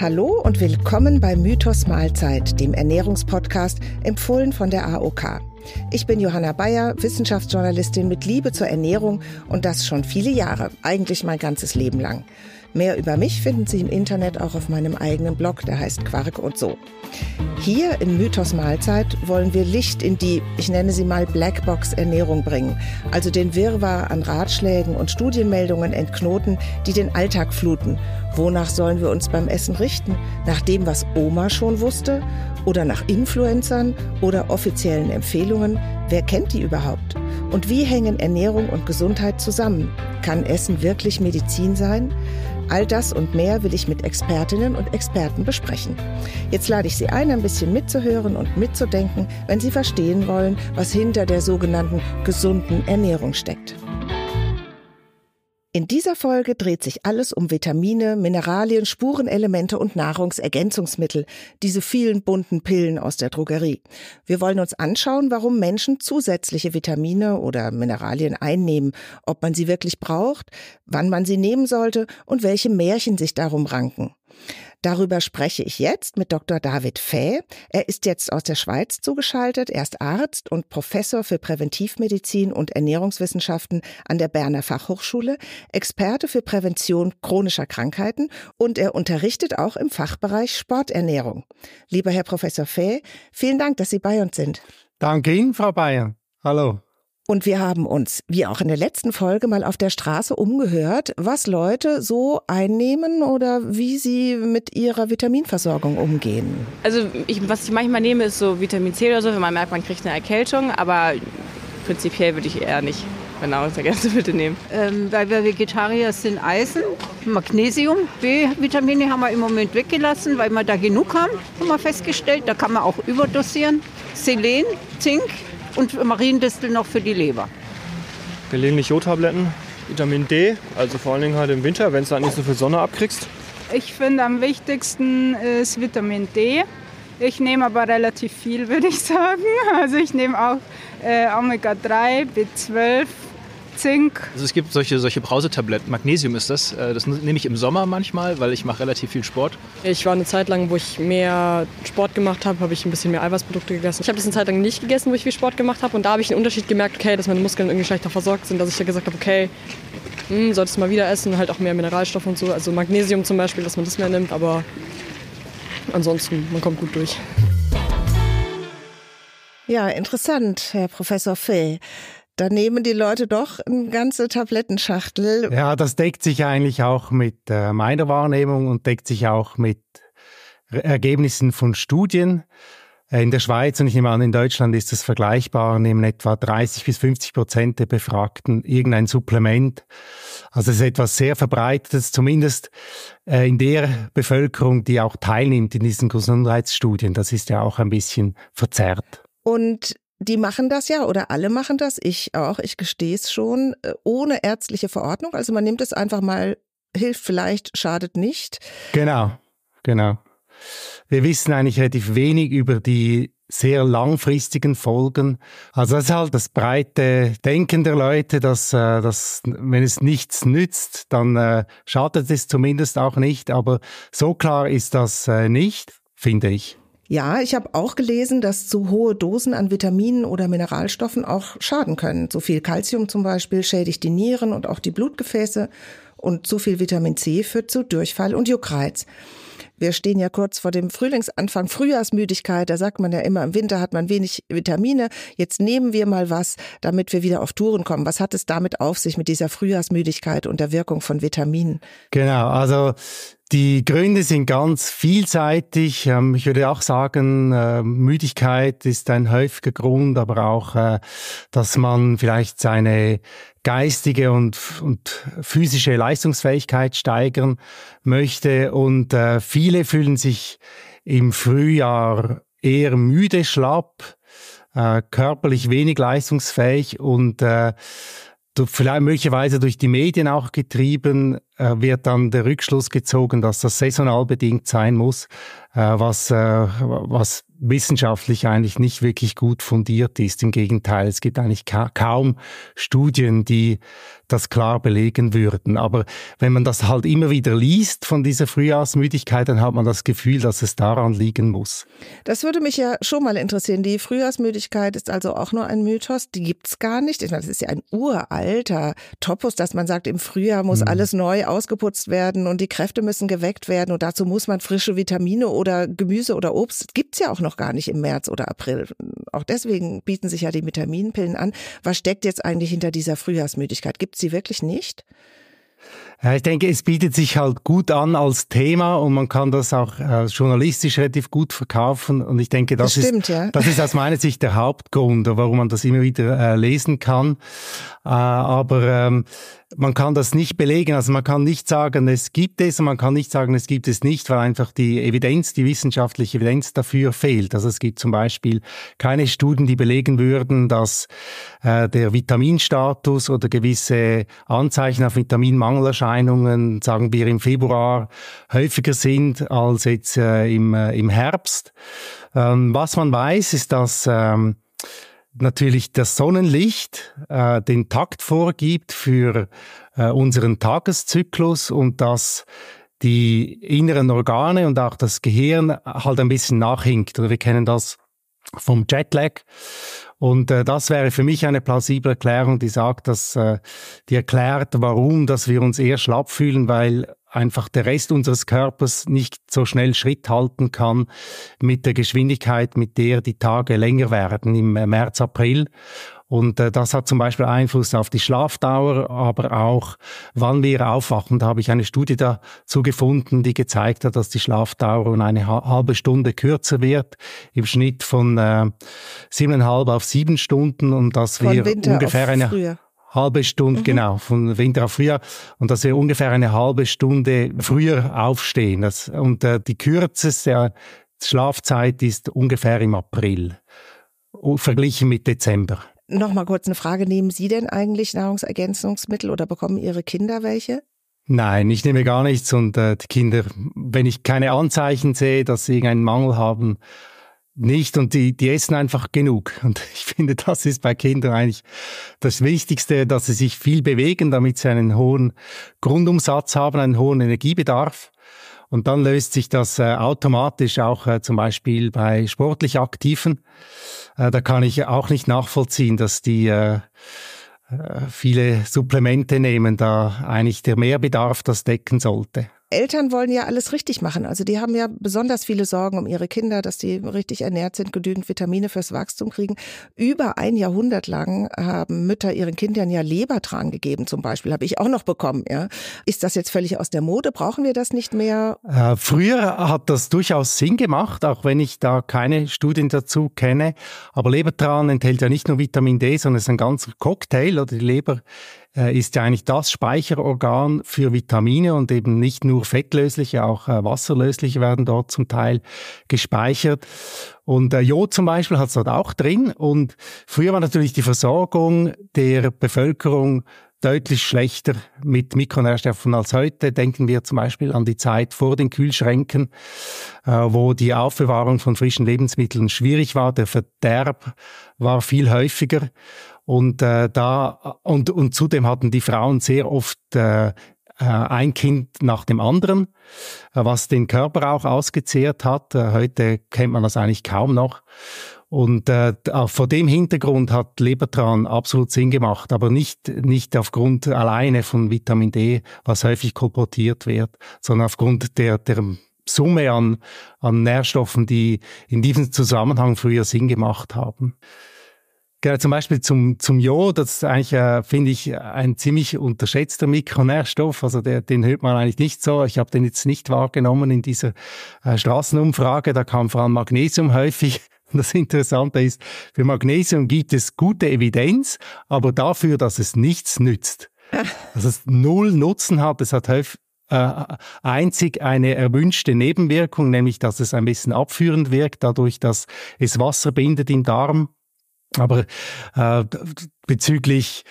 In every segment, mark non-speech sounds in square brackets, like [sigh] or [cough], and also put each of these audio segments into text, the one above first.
Hallo und willkommen bei Mythos Mahlzeit, dem Ernährungspodcast, empfohlen von der AOK. Ich bin Johanna Bayer, Wissenschaftsjournalistin mit Liebe zur Ernährung und das schon viele Jahre, eigentlich mein ganzes Leben lang. Mehr über mich finden Sie im Internet auch auf meinem eigenen Blog, der heißt Quark und so. Hier in Mythos Mahlzeit wollen wir Licht in die, ich nenne sie mal Blackbox Ernährung bringen, also den Wirrwarr an Ratschlägen und Studienmeldungen entknoten, die den Alltag fluten. Wonach sollen wir uns beim Essen richten? Nach dem, was Oma schon wusste? Oder nach Influencern oder offiziellen Empfehlungen? Wer kennt die überhaupt? Und wie hängen Ernährung und Gesundheit zusammen? Kann Essen wirklich Medizin sein? All das und mehr will ich mit Expertinnen und Experten besprechen. Jetzt lade ich Sie ein, ein bisschen mitzuhören und mitzudenken, wenn Sie verstehen wollen, was hinter der sogenannten gesunden Ernährung steckt. In dieser Folge dreht sich alles um Vitamine, Mineralien, Spurenelemente und Nahrungsergänzungsmittel, diese vielen bunten Pillen aus der Drogerie. Wir wollen uns anschauen, warum Menschen zusätzliche Vitamine oder Mineralien einnehmen, ob man sie wirklich braucht, wann man sie nehmen sollte und welche Märchen sich darum ranken. Darüber spreche ich jetzt mit Dr. David Fäh. Er ist jetzt aus der Schweiz zugeschaltet. Er ist Arzt und Professor für Präventivmedizin und Ernährungswissenschaften an der Berner Fachhochschule, Experte für Prävention chronischer Krankheiten und er unterrichtet auch im Fachbereich Sporternährung. Lieber Herr Professor Fäh, vielen Dank, dass Sie bei uns sind. Danke Ihnen, Frau Bayer. Hallo. Und wir haben uns, wie auch in der letzten Folge, mal auf der Straße umgehört, was Leute so einnehmen oder wie sie mit ihrer Vitaminversorgung umgehen. Also ich, was ich manchmal nehme, ist so Vitamin C oder so, wenn man merkt, man kriegt eine Erkältung, aber prinzipiell würde ich eher nicht genau Nahrungsergänzungsmittel [laughs] nehmen. Ähm, weil wir Vegetarier sind, Eisen, Magnesium, B-Vitamine haben wir im Moment weggelassen, weil wir da genug haben, haben wir festgestellt. Da kann man auch überdosieren. Selen, Zink, und Mariendistel noch für die Leber. Gelegentlich Jodtabletten, Vitamin D, also vor allen Dingen halt im Winter, wenn du halt nicht so viel Sonne abkriegst. Ich finde am wichtigsten ist Vitamin D. Ich nehme aber relativ viel, [laughs] würde ich sagen. Also ich nehme auch äh, Omega-3, B12, Zink. Also es gibt solche, solche Brausetabletten, Magnesium ist das. Äh, das nehme ich im Sommer manchmal, weil ich mache relativ viel Sport. Ich war eine Zeit lang, wo ich mehr Sport gemacht habe, habe ich ein bisschen mehr Eiweißprodukte gegessen. Ich habe das eine Zeit lang nicht gegessen, wo ich viel Sport gemacht habe. Und da habe ich einen Unterschied gemerkt, okay, dass meine Muskeln irgendwie schlechter versorgt sind, dass ich da gesagt habe, okay, hm, solltest du mal wieder essen, halt auch mehr Mineralstoffe und so. Also Magnesium zum Beispiel, dass man das mehr nimmt, aber ansonsten, man kommt gut durch. Ja, interessant, Herr Professor Fee. Da nehmen die Leute doch eine ganze Tablettenschachtel. Ja, das deckt sich eigentlich auch mit äh, meiner Wahrnehmung und deckt sich auch mit Ergebnissen von Studien. Äh, in der Schweiz und ich nehme an, in Deutschland ist es vergleichbar, nehmen etwa 30 bis 50 Prozent der Befragten irgendein Supplement. Also es ist etwas sehr Verbreitetes, zumindest äh, in der Bevölkerung, die auch teilnimmt in diesen Gesundheitsstudien. Das ist ja auch ein bisschen verzerrt. Und die machen das ja oder alle machen das, ich auch, ich gestehe es schon, äh, ohne ärztliche Verordnung. Also man nimmt es einfach mal, hilft vielleicht, schadet nicht. Genau, genau. Wir wissen eigentlich relativ wenig über die sehr langfristigen Folgen. Also das ist halt das breite Denken der Leute, dass, äh, dass wenn es nichts nützt, dann äh, schadet es zumindest auch nicht. Aber so klar ist das nicht, finde ich. Ja, ich habe auch gelesen, dass zu hohe Dosen an Vitaminen oder Mineralstoffen auch schaden können. Zu viel Kalzium zum Beispiel schädigt die Nieren und auch die Blutgefäße und zu viel Vitamin C führt zu Durchfall und Juckreiz. Wir stehen ja kurz vor dem Frühlingsanfang, Frühjahrsmüdigkeit. Da sagt man ja immer, im Winter hat man wenig Vitamine. Jetzt nehmen wir mal was, damit wir wieder auf Touren kommen. Was hat es damit auf sich mit dieser Frühjahrsmüdigkeit und der Wirkung von Vitaminen? Genau, also die Gründe sind ganz vielseitig. Ähm, ich würde auch sagen, äh, Müdigkeit ist ein häufiger Grund, aber auch, äh, dass man vielleicht seine geistige und, und physische Leistungsfähigkeit steigern möchte. Und äh, viele fühlen sich im Frühjahr eher müde, schlapp, körperlich wenig leistungsfähig und vielleicht möglicherweise durch die Medien auch getrieben, wird dann der Rückschluss gezogen, dass das saisonal bedingt sein muss, äh, was, äh, was wissenschaftlich eigentlich nicht wirklich gut fundiert ist. Im Gegenteil, es gibt eigentlich ka kaum Studien, die das klar belegen würden. Aber wenn man das halt immer wieder liest von dieser Frühjahrsmüdigkeit, dann hat man das Gefühl, dass es daran liegen muss. Das würde mich ja schon mal interessieren. Die Frühjahrsmüdigkeit ist also auch nur ein Mythos. Die gibt's gar nicht. Ich meine, das ist ja ein uralter Topos, dass man sagt, im Frühjahr muss mhm. alles neu ausgeputzt werden und die Kräfte müssen geweckt werden und dazu muss man frische Vitamine oder Gemüse oder Obst. Gibt's ja auch noch gar nicht im März oder April. Auch deswegen bieten sich ja die Vitaminpillen an. Was steckt jetzt eigentlich hinter dieser Frühjahrsmüdigkeit? Gibt's sie wirklich nicht? Ja, ich denke, es bietet sich halt gut an als Thema und man kann das auch äh, journalistisch relativ gut verkaufen. Und ich denke, das, das stimmt, ist, ja. das ist aus meiner Sicht der Hauptgrund, warum man das immer wieder äh, lesen kann. Äh, aber ähm, man kann das nicht belegen. Also man kann nicht sagen, es gibt es und man kann nicht sagen, es gibt es nicht, weil einfach die Evidenz, die wissenschaftliche Evidenz dafür fehlt. Also es gibt zum Beispiel keine Studien, die belegen würden, dass äh, der Vitaminstatus oder gewisse Anzeichen auf Vitaminmangelerscheinungen, sagen wir im Februar, häufiger sind als jetzt äh, im, äh, im Herbst. Ähm, was man weiß, ist, dass ähm, natürlich das Sonnenlicht äh, den Takt vorgibt für äh, unseren Tageszyklus und dass die inneren Organe und auch das Gehirn halt ein bisschen nachhinkt. Oder wir kennen das vom Jetlag. Und äh, das wäre für mich eine plausible Erklärung, die sagt, dass äh, die erklärt, warum, dass wir uns eher schlapp fühlen, weil einfach der Rest unseres Körpers nicht so schnell Schritt halten kann mit der Geschwindigkeit, mit der die Tage länger werden im März, April. Und äh, das hat zum Beispiel Einfluss auf die Schlafdauer, aber auch, wann wir aufwachen. Da habe ich eine Studie dazu gefunden, die gezeigt hat, dass die Schlafdauer um eine halbe Stunde kürzer wird, im Schnitt von äh, siebeneinhalb auf sieben Stunden und dass von wir Winter ungefähr eine früher halbe Stunde, mhm. genau, von Winter auf Frühjahr. Und dass wir ungefähr eine halbe Stunde früher aufstehen. Das, und äh, die kürzeste Schlafzeit ist ungefähr im April, verglichen mit Dezember. Noch kurz eine Frage. Nehmen Sie denn eigentlich Nahrungsergänzungsmittel oder bekommen Ihre Kinder welche? Nein, ich nehme gar nichts und äh, die Kinder, wenn ich keine Anzeichen sehe, dass sie irgendeinen Mangel haben, nicht und die, die essen einfach genug. Und [laughs] ich finde, das ist bei Kindern eigentlich das Wichtigste, dass sie sich viel bewegen, damit sie einen hohen Grundumsatz haben, einen hohen Energiebedarf. Und dann löst sich das äh, automatisch auch äh, zum Beispiel bei sportlich Aktiven. Äh, da kann ich auch nicht nachvollziehen, dass die äh, äh viele Supplemente nehmen, da eigentlich der Mehrbedarf das decken sollte. Eltern wollen ja alles richtig machen. Also die haben ja besonders viele Sorgen um ihre Kinder, dass die richtig ernährt sind, genügend Vitamine fürs Wachstum kriegen. Über ein Jahrhundert lang haben Mütter ihren Kindern ja Lebertran gegeben, zum Beispiel, habe ich auch noch bekommen. Ja. Ist das jetzt völlig aus der Mode? Brauchen wir das nicht mehr? Äh, früher hat das durchaus Sinn gemacht, auch wenn ich da keine Studien dazu kenne. Aber Lebertran enthält ja nicht nur Vitamin D, sondern es ist ein ganzer Cocktail oder die Leber äh, ist ja eigentlich das Speicherorgan für Vitamine und eben nicht nur fettlösliche, auch äh, wasserlösliche werden dort zum Teil gespeichert. Und äh, Jod zum Beispiel hat es dort auch drin. Und früher war natürlich die Versorgung der Bevölkerung deutlich schlechter mit Mikronährstoffen als heute. Denken wir zum Beispiel an die Zeit vor den Kühlschränken, äh, wo die Aufbewahrung von frischen Lebensmitteln schwierig war. Der Verderb war viel häufiger. Und äh, da und und zudem hatten die Frauen sehr oft äh, äh, ein Kind nach dem anderen, äh, was den Körper auch ausgezehrt hat. Äh, heute kennt man das eigentlich kaum noch. Und äh, vor dem Hintergrund hat Lebertran absolut Sinn gemacht, aber nicht, nicht aufgrund alleine von Vitamin D, was häufig kolportiert wird, sondern aufgrund der, der Summe an, an Nährstoffen, die in diesem Zusammenhang früher Sinn gemacht haben. Genau, zum Beispiel zum, zum Jod, das ist eigentlich, äh, finde ich, ein ziemlich unterschätzter Mikronährstoff. Also der, den hört man eigentlich nicht so. Ich habe den jetzt nicht wahrgenommen in dieser äh, Straßenumfrage. Da kam vor allem Magnesium häufig. [laughs] Das Interessante ist, für Magnesium gibt es gute Evidenz, aber dafür, dass es nichts nützt. [laughs] Dass es null Nutzen hat. Es hat häufig äh, einzig eine erwünschte Nebenwirkung, nämlich dass es ein bisschen abführend wirkt, dadurch, dass es Wasser bindet im Darm aber äh, bezüglich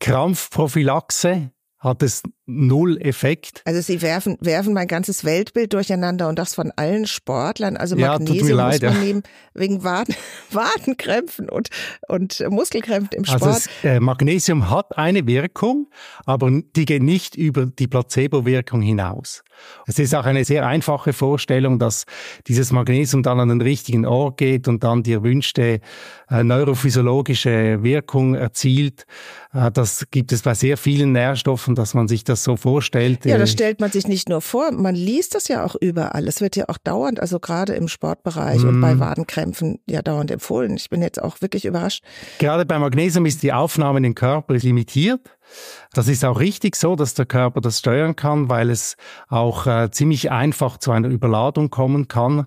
Krampfprophylaxe hat es null Effekt. Also Sie werfen, werfen mein ganzes Weltbild durcheinander und das von allen Sportlern. Also Ja, Magnesium leid, muss man ja. nehmen wegen Waden, [laughs] Wadenkrämpfen und, und Muskelkrämpfen im Sport. Also es, äh, Magnesium hat eine Wirkung, aber die geht nicht über die Placebo-Wirkung hinaus. Es ist auch eine sehr einfache Vorstellung, dass dieses Magnesium dann an den richtigen Ort geht und dann die erwünschte äh, neurophysiologische Wirkung erzielt. Äh, das gibt es bei sehr vielen Nährstoffen, dass man sich das so vorstellt. Ja, das Äh, stellt man sich nicht nur vor, man liest das ja auch überall. Es wird ja auch dauernd, also gerade im Sportbereich und Mhm. bei Wadenkrämpfen ja dauernd empfohlen. Ich bin jetzt auch wirklich überrascht. Gerade bei Magnesium ist die Aufnahme in den Körper limitiert. Das ist auch richtig so, dass der Körper das steuern kann, weil es auch äh, ziemlich einfach zu einer Überladung kommen kann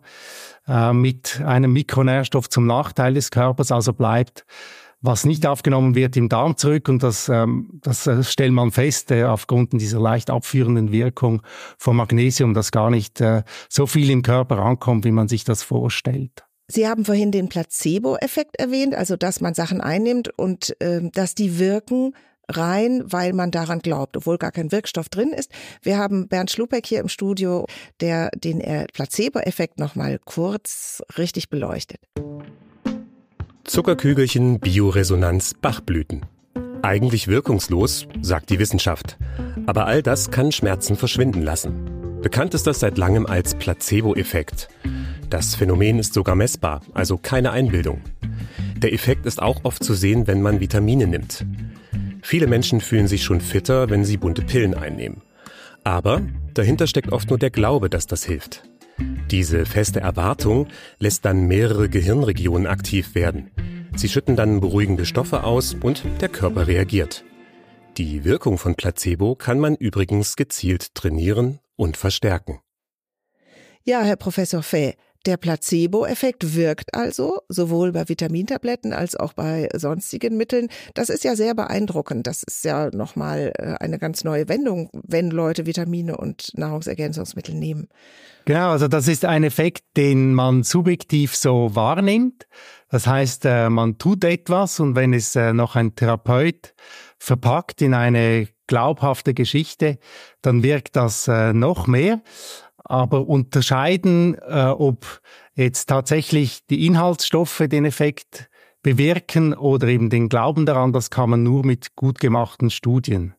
äh, mit einem Mikronährstoff zum Nachteil des Körpers. Also bleibt was nicht aufgenommen wird im Darm zurück und das, ähm, das äh, stellt man fest äh, aufgrund dieser leicht abführenden Wirkung von Magnesium, dass gar nicht äh, so viel im Körper ankommt, wie man sich das vorstellt. Sie haben vorhin den Placebo-Effekt erwähnt, also dass man Sachen einnimmt und ähm, dass die wirken rein, weil man daran glaubt, obwohl gar kein Wirkstoff drin ist. Wir haben Bernd Schlupeck hier im Studio, der den äh, Placebo-Effekt nochmal kurz richtig beleuchtet. Zuckerkügelchen, Bioresonanz, Bachblüten. Eigentlich wirkungslos, sagt die Wissenschaft. Aber all das kann Schmerzen verschwinden lassen. Bekannt ist das seit langem als Placebo-Effekt. Das Phänomen ist sogar messbar, also keine Einbildung. Der Effekt ist auch oft zu sehen, wenn man Vitamine nimmt. Viele Menschen fühlen sich schon fitter, wenn sie bunte Pillen einnehmen. Aber dahinter steckt oft nur der Glaube, dass das hilft. Diese feste Erwartung lässt dann mehrere Gehirnregionen aktiv werden. Sie schütten dann beruhigende Stoffe aus und der Körper reagiert. Die Wirkung von Placebo kann man übrigens gezielt trainieren und verstärken. Ja, Herr Professor Fäh, der Placebo-Effekt wirkt also sowohl bei Vitamintabletten als auch bei sonstigen Mitteln. Das ist ja sehr beeindruckend. Das ist ja nochmal äh, eine ganz neue Wendung, wenn Leute Vitamine und Nahrungsergänzungsmittel nehmen. Genau, also das ist ein Effekt, den man subjektiv so wahrnimmt. Das heißt, äh, man tut etwas und wenn es äh, noch ein Therapeut verpackt in eine glaubhafte Geschichte, dann wirkt das noch mehr. Aber unterscheiden, ob jetzt tatsächlich die Inhaltsstoffe den Effekt bewirken oder eben den Glauben daran, das kann man nur mit gut gemachten Studien.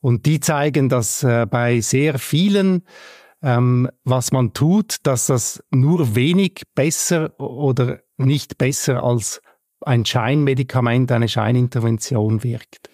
Und die zeigen, dass bei sehr vielen ähm, was man tut, dass das nur wenig besser oder nicht besser als ein Scheinmedikament, eine Scheinintervention wirkt.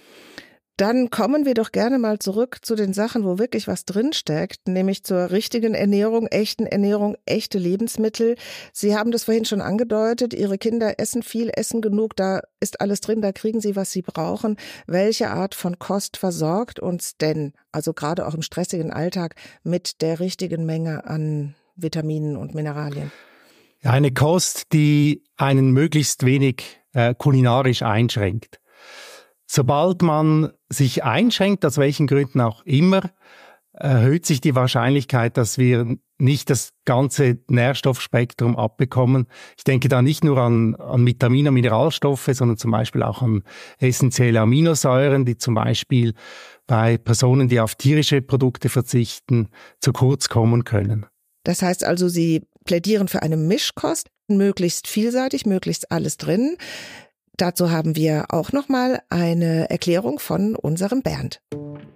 Dann kommen wir doch gerne mal zurück zu den Sachen, wo wirklich was drinsteckt, nämlich zur richtigen Ernährung, echten Ernährung, echte Lebensmittel. Sie haben das vorhin schon angedeutet, Ihre Kinder essen viel, essen genug, da ist alles drin, da kriegen sie, was sie brauchen. Welche Art von Kost versorgt uns denn, also gerade auch im stressigen Alltag, mit der richtigen Menge an Vitaminen und Mineralien? Eine Kost, die einen möglichst wenig äh, kulinarisch einschränkt. Sobald man sich einschränkt, aus welchen Gründen auch immer, erhöht sich die Wahrscheinlichkeit, dass wir nicht das ganze Nährstoffspektrum abbekommen. Ich denke da nicht nur an, an Vitamine Mineralstoffe, sondern zum Beispiel auch an essentielle Aminosäuren, die zum Beispiel bei Personen, die auf tierische Produkte verzichten, zu kurz kommen können. Das heißt also, Sie plädieren für eine Mischkost, möglichst vielseitig, möglichst alles drin. Dazu haben wir auch nochmal eine Erklärung von unserem Bernd.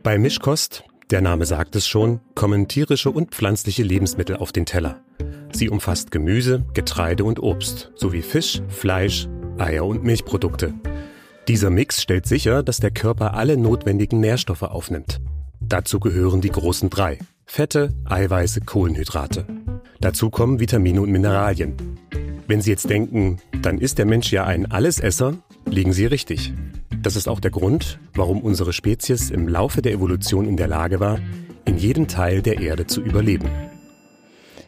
Bei Mischkost, der Name sagt es schon, kommen tierische und pflanzliche Lebensmittel auf den Teller. Sie umfasst Gemüse, Getreide und Obst, sowie Fisch, Fleisch, Eier und Milchprodukte. Dieser Mix stellt sicher, dass der Körper alle notwendigen Nährstoffe aufnimmt. Dazu gehören die großen drei. Fette, Eiweiße, Kohlenhydrate. Dazu kommen Vitamine und Mineralien. Wenn Sie jetzt denken, dann ist der Mensch ja ein Allesesser, liegen Sie richtig. Das ist auch der Grund, warum unsere Spezies im Laufe der Evolution in der Lage war, in jedem Teil der Erde zu überleben.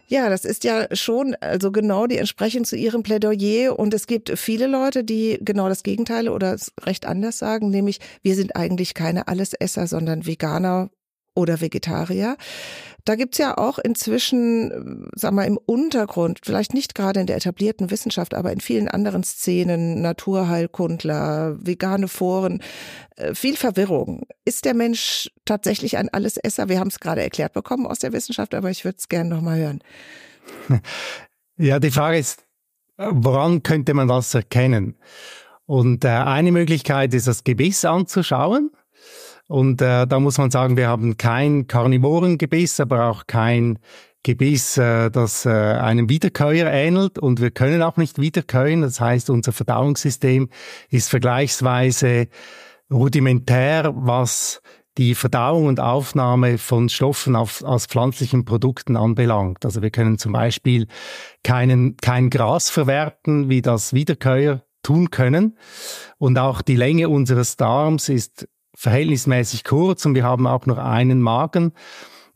Ja, das ist ja schon also genau die entsprechend zu Ihrem Plädoyer. Und es gibt viele Leute, die genau das Gegenteil oder recht anders sagen, nämlich wir sind eigentlich keine Allesesser, sondern Veganer oder Vegetarier. Da gibt's ja auch inzwischen, sag mal, im Untergrund, vielleicht nicht gerade in der etablierten Wissenschaft, aber in vielen anderen Szenen, Naturheilkundler, vegane Foren, äh, viel Verwirrung. Ist der Mensch tatsächlich ein Allesesser? Wir haben es gerade erklärt bekommen aus der Wissenschaft, aber ich würde es gerne nochmal hören. [laughs] Ja, die Frage ist, woran könnte man das erkennen? Und äh, eine Möglichkeit ist, das Gebiss anzuschauen. Und äh, da muss man sagen, wir haben kein Karnivorengebiss, aber auch kein Gebiss, äh, das äh, einem Wiederkäuer ähnelt. Und wir können auch nicht wiederkäuen. Das heißt, unser Verdauungssystem ist vergleichsweise rudimentär, was die Verdauung und Aufnahme von Stoffen auf, aus pflanzlichen Produkten anbelangt. Also wir können zum Beispiel keinen, kein Gras verwerten, wie das Wiederkäuer tun können. Und auch die Länge unseres Darms ist verhältnismäßig kurz und wir haben auch nur einen Magen.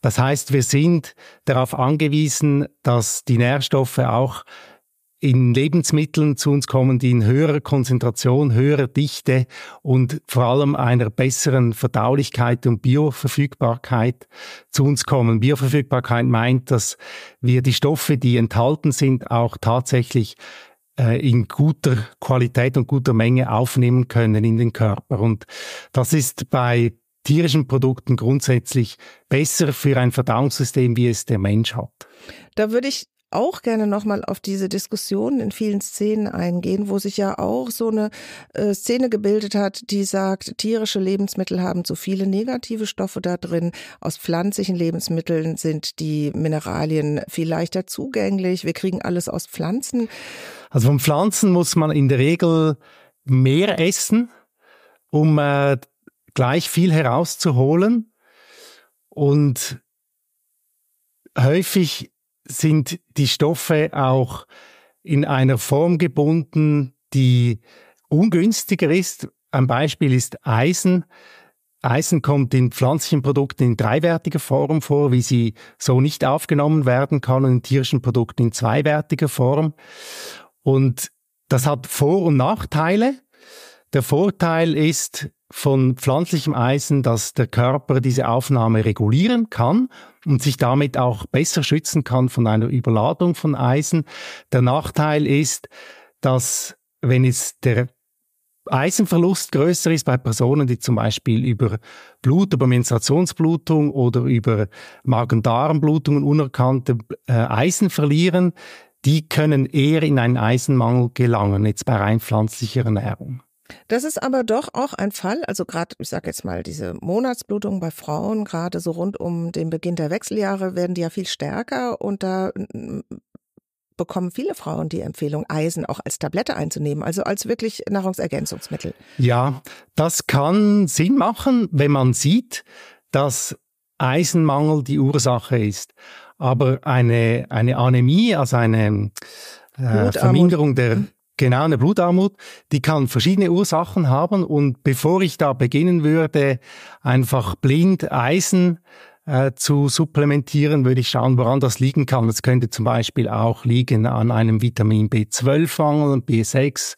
Das heißt, wir sind darauf angewiesen, dass die Nährstoffe auch in Lebensmitteln zu uns kommen, die in höherer Konzentration, höherer Dichte und vor allem einer besseren Verdaulichkeit und Bioverfügbarkeit zu uns kommen. Bioverfügbarkeit meint, dass wir die Stoffe, die enthalten sind, auch tatsächlich in guter Qualität und guter Menge aufnehmen können in den Körper. Und das ist bei tierischen Produkten grundsätzlich besser für ein Verdauungssystem, wie es der Mensch hat. Da würde ich auch gerne nochmal auf diese Diskussion in vielen Szenen eingehen, wo sich ja auch so eine äh, Szene gebildet hat, die sagt, tierische Lebensmittel haben zu viele negative Stoffe da drin. Aus pflanzlichen Lebensmitteln sind die Mineralien viel leichter zugänglich. Wir kriegen alles aus Pflanzen. Also von Pflanzen muss man in der Regel mehr essen, um äh, gleich viel herauszuholen. Und häufig sind die Stoffe auch in einer Form gebunden, die ungünstiger ist. Ein Beispiel ist Eisen. Eisen kommt in pflanzlichen Produkten in dreiwertiger Form vor, wie sie so nicht aufgenommen werden kann, und in tierischen Produkten in zweiwertiger Form. Und das hat Vor- und Nachteile. Der Vorteil ist von pflanzlichem Eisen, dass der Körper diese Aufnahme regulieren kann und sich damit auch besser schützen kann von einer Überladung von Eisen. Der Nachteil ist, dass wenn es der Eisenverlust größer ist bei Personen, die zum Beispiel über Blut, über Menstruationsblutung oder über Magen-Darm-Blutungen unerkannte äh, Eisen verlieren, die können eher in einen Eisenmangel gelangen, jetzt bei rein pflanzlicher Ernährung. Das ist aber doch auch ein Fall, also gerade, ich sage jetzt mal, diese Monatsblutungen bei Frauen, gerade so rund um den Beginn der Wechseljahre, werden die ja viel stärker und da bekommen viele Frauen die Empfehlung, Eisen auch als Tablette einzunehmen, also als wirklich Nahrungsergänzungsmittel. Ja, das kann Sinn machen, wenn man sieht, dass Eisenmangel die Ursache ist. Aber eine, eine Anämie, also eine äh, Verminderung der, mhm. Genau, eine Blutarmut, die kann verschiedene Ursachen haben. Und bevor ich da beginnen würde, einfach blind Eisen äh, zu supplementieren, würde ich schauen, woran das liegen kann. Das könnte zum Beispiel auch liegen an einem Vitamin B12-Mangel, B6,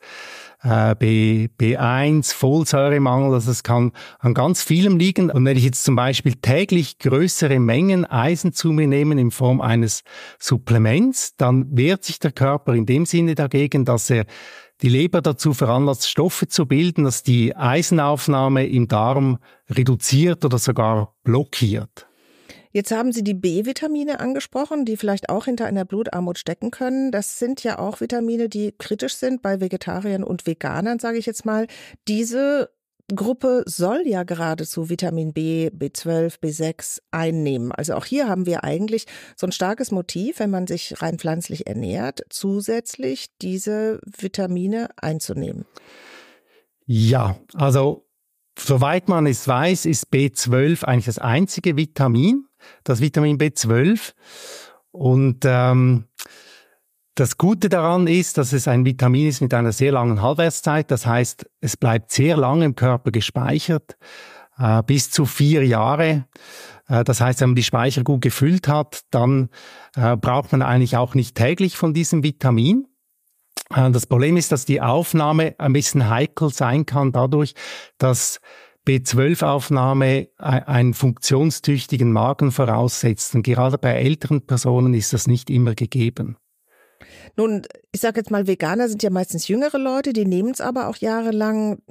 äh, B, B1, Folsäuremangel, also es kann an ganz vielem liegen. Und wenn ich jetzt zum Beispiel täglich größere Mengen Eisen zu mir nehme in Form eines Supplements, dann wehrt sich der Körper in dem Sinne dagegen, dass er die Leber dazu veranlasst, Stoffe zu bilden, dass die Eisenaufnahme im Darm reduziert oder sogar blockiert. Jetzt haben Sie die B-Vitamine angesprochen, die vielleicht auch hinter einer Blutarmut stecken können. Das sind ja auch Vitamine, die kritisch sind bei Vegetariern und Veganern, sage ich jetzt mal. Diese Gruppe soll ja geradezu Vitamin B, B12, B6 einnehmen. Also auch hier haben wir eigentlich so ein starkes Motiv, wenn man sich rein pflanzlich ernährt, zusätzlich diese Vitamine einzunehmen. Ja, also soweit man es weiß, ist B12 eigentlich das einzige Vitamin, das Vitamin B12. Und ähm, das Gute daran ist, dass es ein Vitamin ist mit einer sehr langen Halbwertszeit. Das heißt, es bleibt sehr lange im Körper gespeichert, äh, bis zu vier Jahre. Äh, das heißt, wenn man die Speicher gut gefüllt hat, dann äh, braucht man eigentlich auch nicht täglich von diesem Vitamin. Äh, das Problem ist, dass die Aufnahme ein bisschen heikel sein kann dadurch, dass B12-Aufnahme einen funktionstüchtigen Magen voraussetzt. Und gerade bei älteren Personen ist das nicht immer gegeben. Nun, ich sage jetzt mal, Veganer sind ja meistens jüngere Leute, die nehmen es aber auch jahrelang.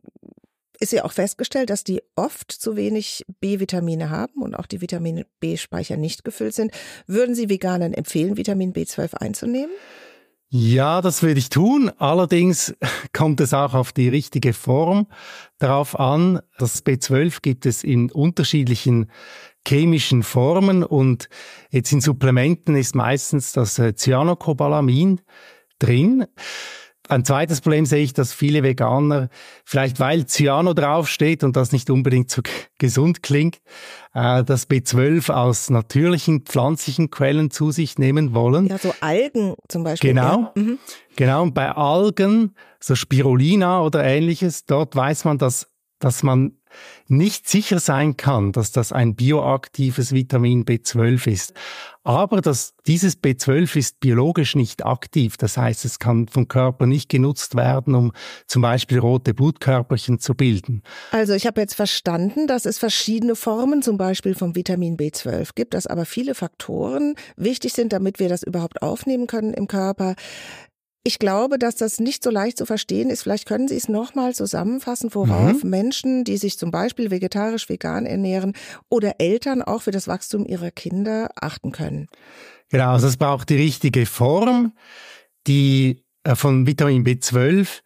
Ist ja auch festgestellt, dass die oft zu wenig B-Vitamine haben und auch die Vitamine B-Speicher nicht gefüllt sind. Würden Sie Veganern empfehlen, Vitamin B12 einzunehmen? Ja, das würde ich tun. Allerdings [laughs] kommt es auch auf die richtige Form darauf an. Das B12 gibt es in unterschiedlichen chemischen Formen und jetzt in Supplementen ist meistens das äh, Cyanocobalamin drin. Ein zweites Problem sehe ich, dass viele Veganer, vielleicht weil Cyano draufsteht und das nicht unbedingt so gesund klingt, äh, das B12 aus natürlichen pflanzlichen Quellen zu sich nehmen wollen. Ja, so Algen zum Beispiel. Genau. Ja. Mhm. Genau. Und bei Algen, so Spirulina oder ähnliches, dort weiß man, dass dass man nicht sicher sein kann, dass das ein bioaktives Vitamin B12 ist. Aber dass dieses B12 ist biologisch nicht aktiv. Das heißt, es kann vom Körper nicht genutzt werden, um zum Beispiel rote Blutkörperchen zu bilden. Also ich habe jetzt verstanden, dass es verschiedene Formen zum Beispiel vom Vitamin B12 gibt, dass aber viele Faktoren wichtig sind, damit wir das überhaupt aufnehmen können im Körper. Ich glaube, dass das nicht so leicht zu verstehen ist. Vielleicht können Sie es nochmal zusammenfassen, worauf mhm. Menschen, die sich zum Beispiel vegetarisch, vegan ernähren oder Eltern auch für das Wachstum ihrer Kinder achten können. Genau, also es braucht die richtige Form, die äh, von Vitamin B12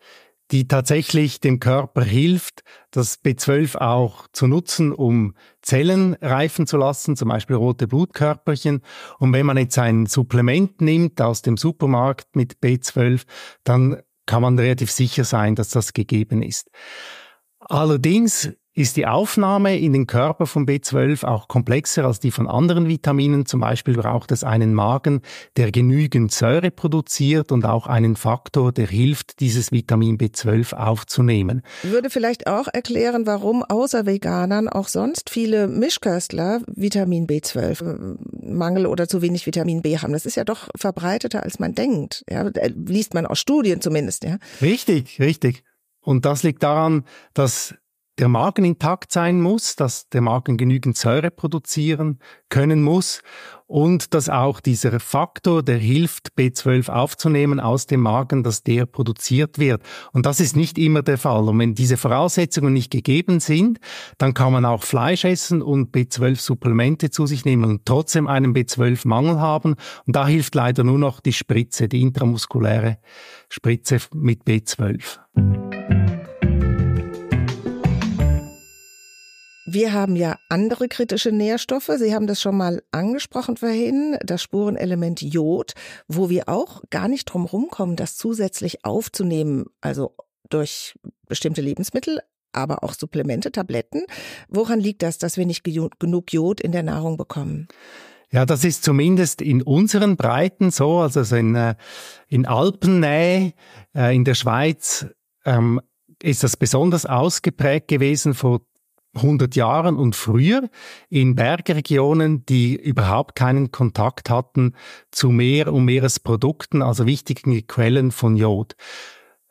die tatsächlich dem Körper hilft, das B12 auch zu nutzen, um Zellen reifen zu lassen, zum Beispiel rote Blutkörperchen. Und wenn man jetzt ein Supplement nimmt aus dem Supermarkt mit B12, dann kann man relativ sicher sein, dass das gegeben ist. Allerdings ist die Aufnahme in den Körper von B12 auch komplexer als die von anderen Vitaminen. Zum Beispiel braucht es einen Magen, der genügend Säure produziert und auch einen Faktor, der hilft, dieses Vitamin B12 aufzunehmen. Würde vielleicht auch erklären, warum außer Veganern auch sonst viele Mischköstler Vitamin B12 äh, Mangel oder zu wenig Vitamin B haben. Das ist ja doch verbreiteter, als man denkt. Ja, liest man aus Studien zumindest. Ja. Richtig, richtig. Und das liegt daran, dass der Magen intakt sein muss, dass der Magen genügend Säure produzieren können muss und dass auch dieser Faktor, der hilft, B12 aufzunehmen aus dem Magen, dass der produziert wird. Und das ist nicht immer der Fall. Und wenn diese Voraussetzungen nicht gegeben sind, dann kann man auch Fleisch essen und B12-Supplemente zu sich nehmen und trotzdem einen B12-Mangel haben. Und da hilft leider nur noch die Spritze, die intramuskuläre Spritze mit B12. Wir haben ja andere kritische Nährstoffe. Sie haben das schon mal angesprochen vorhin, das Spurenelement Jod, wo wir auch gar nicht drum rumkommen, das zusätzlich aufzunehmen, also durch bestimmte Lebensmittel, aber auch Supplemente, Tabletten. Woran liegt das, dass wir nicht genug Jod in der Nahrung bekommen? Ja, das ist zumindest in unseren Breiten so, also in, äh, in Alpennähe, äh, in der Schweiz, ähm, ist das besonders ausgeprägt gewesen vor 100 Jahren und früher in Bergregionen, die überhaupt keinen Kontakt hatten zu Meer- und Meeresprodukten, also wichtigen Quellen von Jod.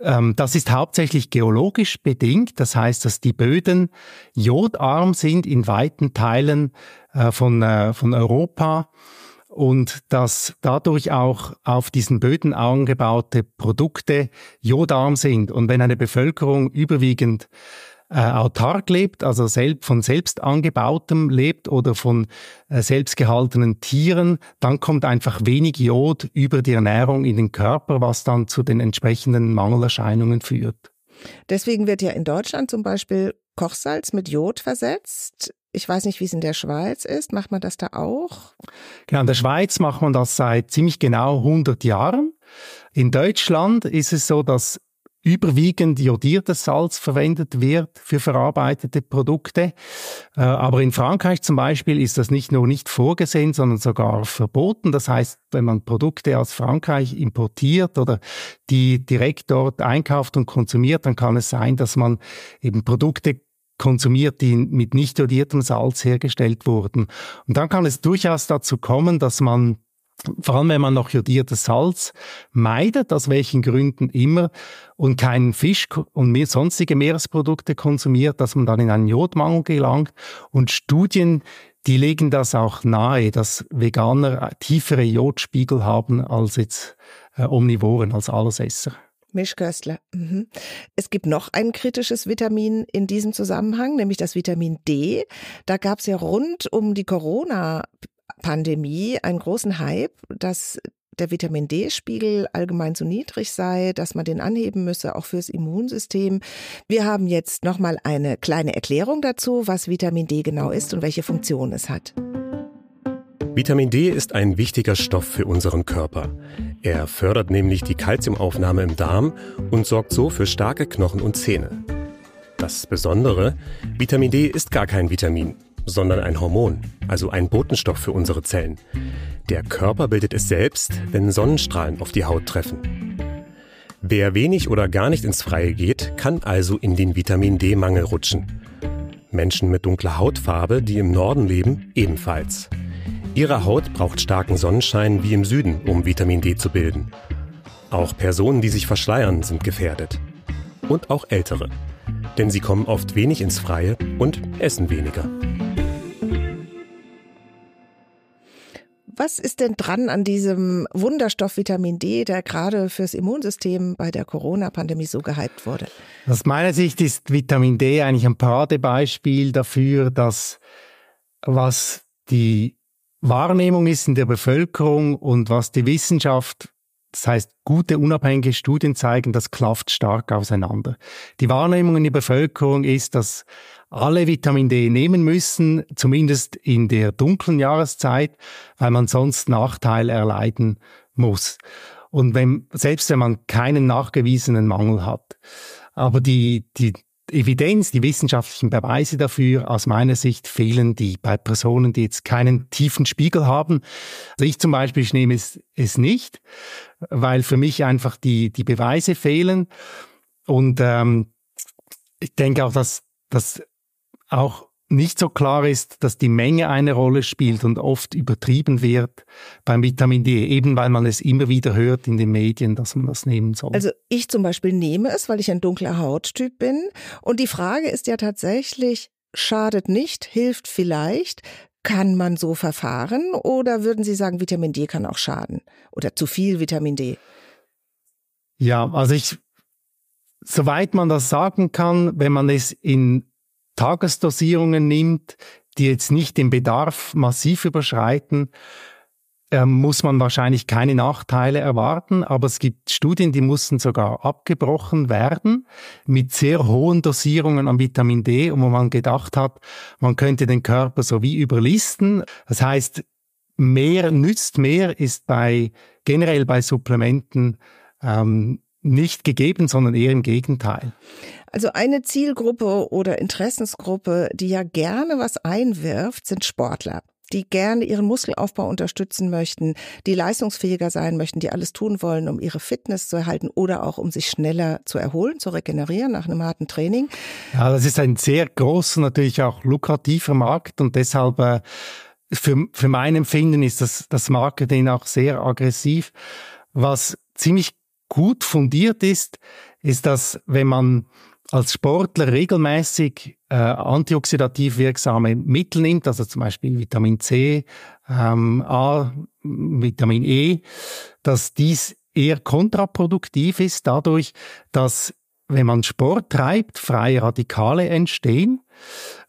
Ähm, das ist hauptsächlich geologisch bedingt. Das heißt, dass die Böden jodarm sind in weiten Teilen äh, von, äh, von Europa und dass dadurch auch auf diesen Böden angebaute Produkte jodarm sind. Und wenn eine Bevölkerung überwiegend äh, autark lebt, also selbst von selbst angebautem lebt oder von äh, selbst gehaltenen Tieren, dann kommt einfach wenig Jod über die Ernährung in den Körper, was dann zu den entsprechenden Mangelerscheinungen führt. Deswegen wird ja in Deutschland zum Beispiel Kochsalz mit Jod versetzt. Ich weiß nicht, wie es in der Schweiz ist. Macht man das da auch? Genau, in der Schweiz macht man das seit ziemlich genau 100 Jahren. In Deutschland ist es so, dass überwiegend jodiertes Salz verwendet wird für verarbeitete Produkte. Äh, aber in Frankreich zum Beispiel ist das nicht nur nicht vorgesehen, sondern sogar verboten. Das heißt, wenn man Produkte aus Frankreich importiert oder die direkt dort einkauft und konsumiert, dann kann es sein, dass man eben Produkte konsumiert, die mit nicht jodiertem Salz hergestellt wurden. Und dann kann es durchaus dazu kommen, dass man vor allem wenn man noch jodiertes Salz meidet, aus welchen Gründen immer, und keinen Fisch und mehr sonstige Meeresprodukte konsumiert, dass man dann in einen Jodmangel gelangt. Und Studien, die legen das auch nahe, dass Veganer tiefere Jodspiegel haben als jetzt äh, Omnivoren, als Allesesser. Mischköstler. Mhm. Es gibt noch ein kritisches Vitamin in diesem Zusammenhang, nämlich das Vitamin D. Da gab es ja rund um die Corona Pandemie einen großen Hype, dass der Vitamin D-Spiegel allgemein zu niedrig sei, dass man den anheben müsse, auch fürs Immunsystem. Wir haben jetzt nochmal eine kleine Erklärung dazu, was Vitamin D genau ist und welche Funktion es hat. Vitamin D ist ein wichtiger Stoff für unseren Körper. Er fördert nämlich die Kalziumaufnahme im Darm und sorgt so für starke Knochen und Zähne. Das Besondere, Vitamin D ist gar kein Vitamin sondern ein Hormon, also ein Botenstoff für unsere Zellen. Der Körper bildet es selbst, wenn Sonnenstrahlen auf die Haut treffen. Wer wenig oder gar nicht ins Freie geht, kann also in den Vitamin D-Mangel rutschen. Menschen mit dunkler Hautfarbe, die im Norden leben, ebenfalls. Ihre Haut braucht starken Sonnenschein wie im Süden, um Vitamin D zu bilden. Auch Personen, die sich verschleiern, sind gefährdet. Und auch Ältere. Denn sie kommen oft wenig ins Freie und essen weniger. Was ist denn dran an diesem Wunderstoff Vitamin D, der gerade fürs Immunsystem bei der Corona-Pandemie so gehypt wurde? Aus meiner Sicht ist Vitamin D eigentlich ein Paradebeispiel dafür, dass was die Wahrnehmung ist in der Bevölkerung und was die Wissenschaft das heißt, gute unabhängige Studien zeigen, das klafft stark auseinander. Die Wahrnehmung in der Bevölkerung ist, dass alle Vitamin D nehmen müssen, zumindest in der dunklen Jahreszeit, weil man sonst Nachteile erleiden muss. Und wenn, selbst wenn man keinen nachgewiesenen Mangel hat. Aber die, die Evidenz, die wissenschaftlichen Beweise dafür, aus meiner Sicht fehlen die bei Personen, die jetzt keinen tiefen Spiegel haben. Also ich zum Beispiel, ich nehme es, es nicht, weil für mich einfach die, die Beweise fehlen. Und ähm, ich denke auch, dass, dass auch nicht so klar ist, dass die Menge eine Rolle spielt und oft übertrieben wird beim Vitamin D, eben weil man es immer wieder hört in den Medien, dass man das nehmen soll. Also ich zum Beispiel nehme es, weil ich ein dunkler Hauttyp bin. Und die Frage ist ja tatsächlich, schadet nicht, hilft vielleicht. Kann man so verfahren oder würden Sie sagen, Vitamin D kann auch schaden oder zu viel Vitamin D? Ja, also ich, soweit man das sagen kann, wenn man es in Tagesdosierungen nimmt, die jetzt nicht den Bedarf massiv überschreiten, ähm, muss man wahrscheinlich keine Nachteile erwarten, aber es gibt Studien, die mussten sogar abgebrochen werden mit sehr hohen Dosierungen an Vitamin D, wo man gedacht hat, man könnte den Körper so wie überlisten. Das heißt, mehr nützt mehr ist bei generell bei Supplementen ähm, nicht gegeben, sondern eher im Gegenteil. Also eine Zielgruppe oder Interessensgruppe, die ja gerne was einwirft, sind Sportler die gerne ihren Muskelaufbau unterstützen möchten, die leistungsfähiger sein möchten, die alles tun wollen, um ihre Fitness zu erhalten oder auch um sich schneller zu erholen, zu regenerieren nach einem harten Training. Ja, das ist ein sehr großer, natürlich auch lukrativer Markt und deshalb äh, für, für mein Empfinden ist das, das Marketing auch sehr aggressiv. Was ziemlich gut fundiert ist, ist, dass wenn man als Sportler regelmäßig äh, antioxidativ wirksame Mittel nimmt, also zum Beispiel Vitamin C, ähm, A, Vitamin E, dass dies eher kontraproduktiv ist, dadurch, dass wenn man Sport treibt, freie Radikale entstehen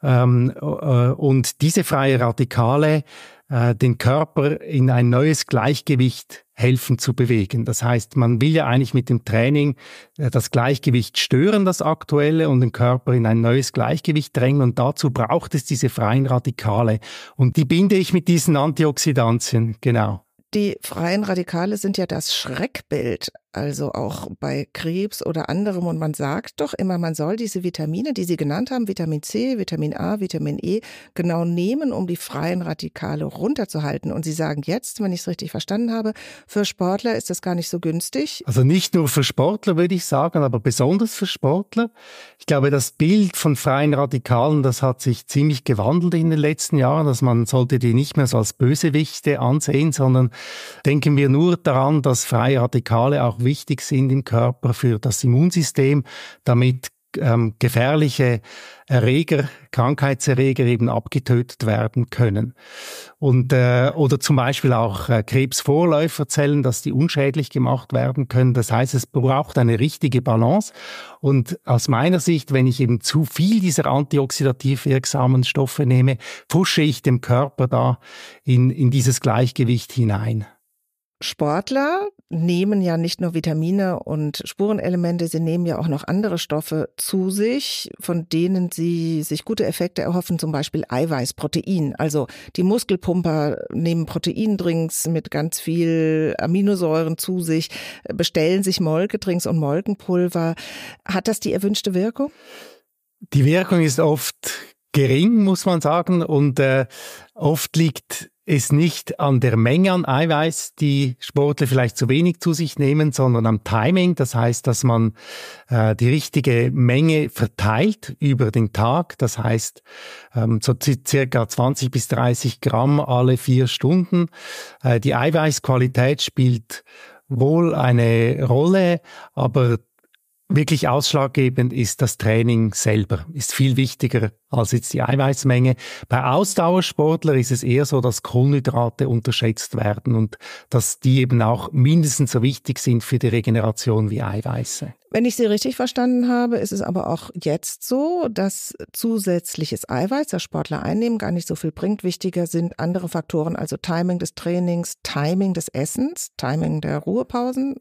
ähm, äh, und diese freie Radikale äh, den Körper in ein neues Gleichgewicht helfen zu bewegen. Das heißt, man will ja eigentlich mit dem Training äh, das Gleichgewicht stören, das aktuelle, und den Körper in ein neues Gleichgewicht drängen. Und dazu braucht es diese freien Radikale. Und die binde ich mit diesen Antioxidantien, genau. Die freien Radikale sind ja das Schreckbild also auch bei Krebs oder anderem. Und man sagt doch immer, man soll diese Vitamine, die Sie genannt haben, Vitamin C, Vitamin A, Vitamin E, genau nehmen, um die freien Radikale runterzuhalten. Und Sie sagen jetzt, wenn ich es richtig verstanden habe, für Sportler ist das gar nicht so günstig. Also nicht nur für Sportler, würde ich sagen, aber besonders für Sportler. Ich glaube, das Bild von freien Radikalen, das hat sich ziemlich gewandelt in den letzten Jahren, dass man sollte die nicht mehr so als Bösewichte ansehen, sondern denken wir nur daran, dass freie Radikale auch wichtig sind im Körper für das Immunsystem, damit ähm, gefährliche Erreger, Krankheitserreger eben abgetötet werden können. Und äh, oder zum Beispiel auch äh, Krebsvorläuferzellen, dass die unschädlich gemacht werden können. Das heißt, es braucht eine richtige Balance. Und aus meiner Sicht, wenn ich eben zu viel dieser antioxidativ wirksamen Stoffe nehme, pushe ich dem Körper da in, in dieses Gleichgewicht hinein. Sportler nehmen ja nicht nur Vitamine und Spurenelemente, sie nehmen ja auch noch andere Stoffe zu sich, von denen sie sich gute Effekte erhoffen, zum Beispiel Eiweiß, Protein. Also die Muskelpumper nehmen Proteindrinks mit ganz viel Aminosäuren zu sich, bestellen sich Molkedrinks und Molkenpulver. Hat das die erwünschte Wirkung? Die Wirkung ist oft gering, muss man sagen, und äh, oft liegt es nicht an der Menge an Eiweiß, die Sportler vielleicht zu wenig zu sich nehmen, sondern am Timing. Das heißt, dass man äh, die richtige Menge verteilt über den Tag. Das heißt, ähm, so circa 20 bis 30 Gramm alle vier Stunden. Äh, die Eiweißqualität spielt wohl eine Rolle, aber Wirklich ausschlaggebend ist das Training selber, ist viel wichtiger als jetzt die Eiweißmenge. Bei Ausdauersportler ist es eher so, dass Kohlenhydrate unterschätzt werden und dass die eben auch mindestens so wichtig sind für die Regeneration wie Eiweiße. Wenn ich Sie richtig verstanden habe, ist es aber auch jetzt so, dass zusätzliches Eiweiß, das Sportler einnehmen, gar nicht so viel bringt. Wichtiger sind andere Faktoren, also Timing des Trainings, Timing des Essens, Timing der Ruhepausen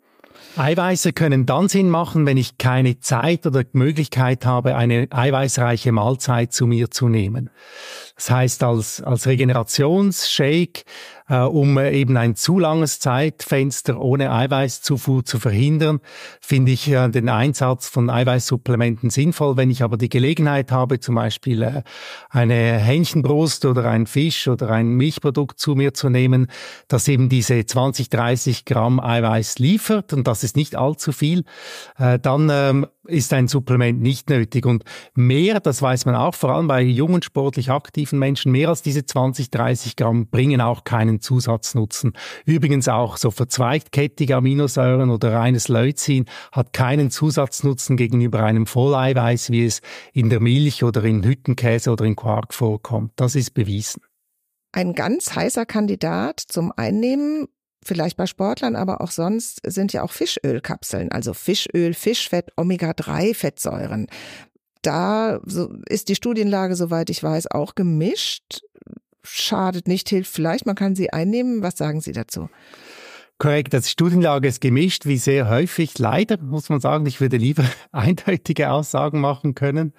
Eiweiße können dann Sinn machen, wenn ich keine Zeit oder Möglichkeit habe, eine eiweißreiche Mahlzeit zu mir zu nehmen. Das heißt, als, als Regenerationsshake äh, um eben ein zu langes Zeitfenster ohne Eiweißzufuhr zu verhindern, finde ich äh, den Einsatz von Eiweißsupplementen sinnvoll. Wenn ich aber die Gelegenheit habe, zum Beispiel äh, eine Hähnchenbrust oder ein Fisch oder ein Milchprodukt zu mir zu nehmen, das eben diese 20, 30 Gramm Eiweiß liefert und das ist nicht allzu viel, äh, dann ähm, ist ein Supplement nicht nötig. Und mehr, das weiß man auch, vor allem bei jungen sportlich aktiven Menschen, mehr als diese 20, 30 Gramm bringen auch keinen Zusatznutzen. Übrigens auch so verzweigtkettige Aminosäuren oder reines Leucin hat keinen Zusatznutzen gegenüber einem Volleiweiß, wie es in der Milch oder in Hüttenkäse oder in Quark vorkommt. Das ist bewiesen. Ein ganz heißer Kandidat zum Einnehmen vielleicht bei Sportlern, aber auch sonst sind ja auch Fischölkapseln, also Fischöl, Fischfett, Omega-3-Fettsäuren. Da ist die Studienlage, soweit ich weiß, auch gemischt. Schadet nicht, hilft vielleicht, man kann sie einnehmen. Was sagen Sie dazu? Korrekt, das Studienlage ist gemischt, wie sehr häufig. Leider muss man sagen, ich würde lieber [laughs] eindeutige Aussagen machen können.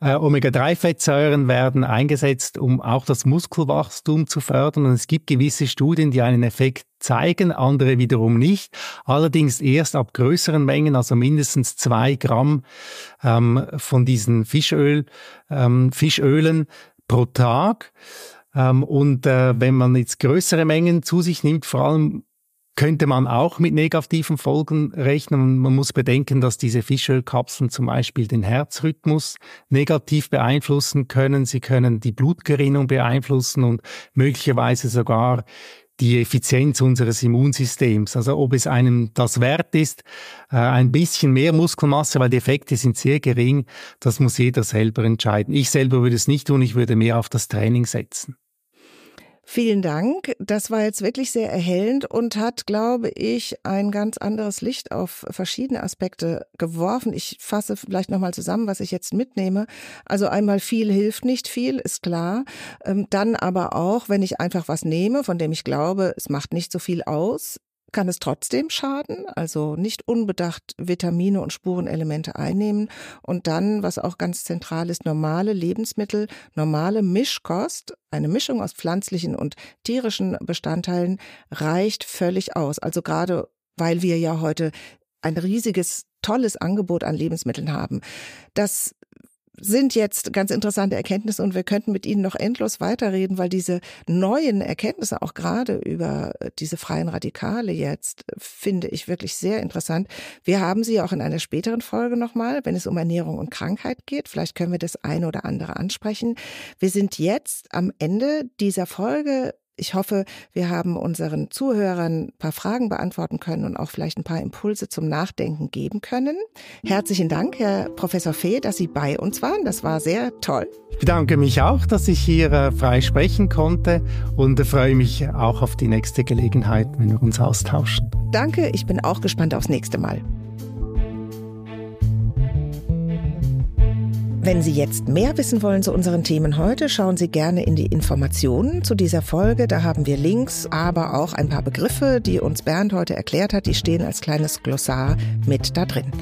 Äh, Omega-3-Fettsäuren werden eingesetzt, um auch das Muskelwachstum zu fördern. Und es gibt gewisse Studien, die einen Effekt zeigen, andere wiederum nicht. Allerdings erst ab größeren Mengen, also mindestens zwei Gramm ähm, von diesen Fischöl, ähm, Fischölen pro Tag. Ähm, und äh, wenn man jetzt größere Mengen zu sich nimmt, vor allem könnte man auch mit negativen Folgen rechnen. Man muss bedenken, dass diese Fischölkapseln zum Beispiel den Herzrhythmus negativ beeinflussen können. Sie können die Blutgerinnung beeinflussen und möglicherweise sogar die Effizienz unseres Immunsystems. Also ob es einem das wert ist, äh, ein bisschen mehr Muskelmasse, weil die Effekte sind sehr gering, das muss jeder selber entscheiden. Ich selber würde es nicht tun, ich würde mehr auf das Training setzen. Vielen Dank. Das war jetzt wirklich sehr erhellend und hat, glaube ich, ein ganz anderes Licht auf verschiedene Aspekte geworfen. Ich fasse vielleicht nochmal zusammen, was ich jetzt mitnehme. Also einmal viel hilft nicht viel, ist klar. Ähm, dann aber auch, wenn ich einfach was nehme, von dem ich glaube, es macht nicht so viel aus, kann es trotzdem schaden, also nicht unbedacht Vitamine und Spurenelemente einnehmen und dann, was auch ganz zentral ist, normale Lebensmittel, normale Mischkost, eine Mischung aus pflanzlichen und tierischen Bestandteilen reicht völlig aus. Also gerade weil wir ja heute ein riesiges, tolles Angebot an Lebensmitteln haben. Das sind jetzt ganz interessante Erkenntnisse und wir könnten mit Ihnen noch endlos weiterreden, weil diese neuen Erkenntnisse auch gerade über diese freien Radikale jetzt finde ich wirklich sehr interessant. Wir haben sie auch in einer späteren Folge nochmal, wenn es um Ernährung und Krankheit geht. Vielleicht können wir das eine oder andere ansprechen. Wir sind jetzt am Ende dieser Folge ich hoffe, wir haben unseren Zuhörern ein paar Fragen beantworten können und auch vielleicht ein paar Impulse zum Nachdenken geben können. Herzlichen Dank, Herr Professor Fee, dass Sie bei uns waren. Das war sehr toll. Ich bedanke mich auch, dass ich hier äh, frei sprechen konnte und äh, freue mich auch auf die nächste Gelegenheit, wenn wir uns austauschen. Danke, ich bin auch gespannt aufs nächste Mal. Wenn Sie jetzt mehr wissen wollen zu unseren Themen heute, schauen Sie gerne in die Informationen zu dieser Folge. Da haben wir Links, aber auch ein paar Begriffe, die uns Bernd heute erklärt hat. Die stehen als kleines Glossar mit da drin.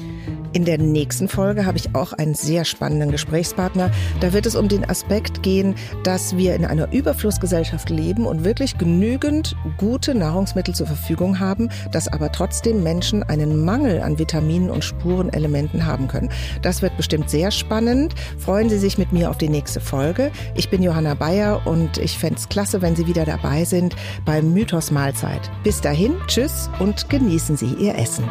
In der nächsten Folge habe ich auch einen sehr spannenden Gesprächspartner. Da wird es um den Aspekt gehen, dass wir in einer Überflussgesellschaft leben und wirklich genügend gute Nahrungsmittel zur Verfügung haben, dass aber trotzdem Menschen einen Mangel an Vitaminen und Spurenelementen haben können. Das wird bestimmt sehr spannend. Freuen Sie sich mit mir auf die nächste Folge. Ich bin Johanna Bayer und ich fände es klasse, wenn Sie wieder dabei sind beim Mythos Mahlzeit. Bis dahin, tschüss und genießen Sie Ihr Essen.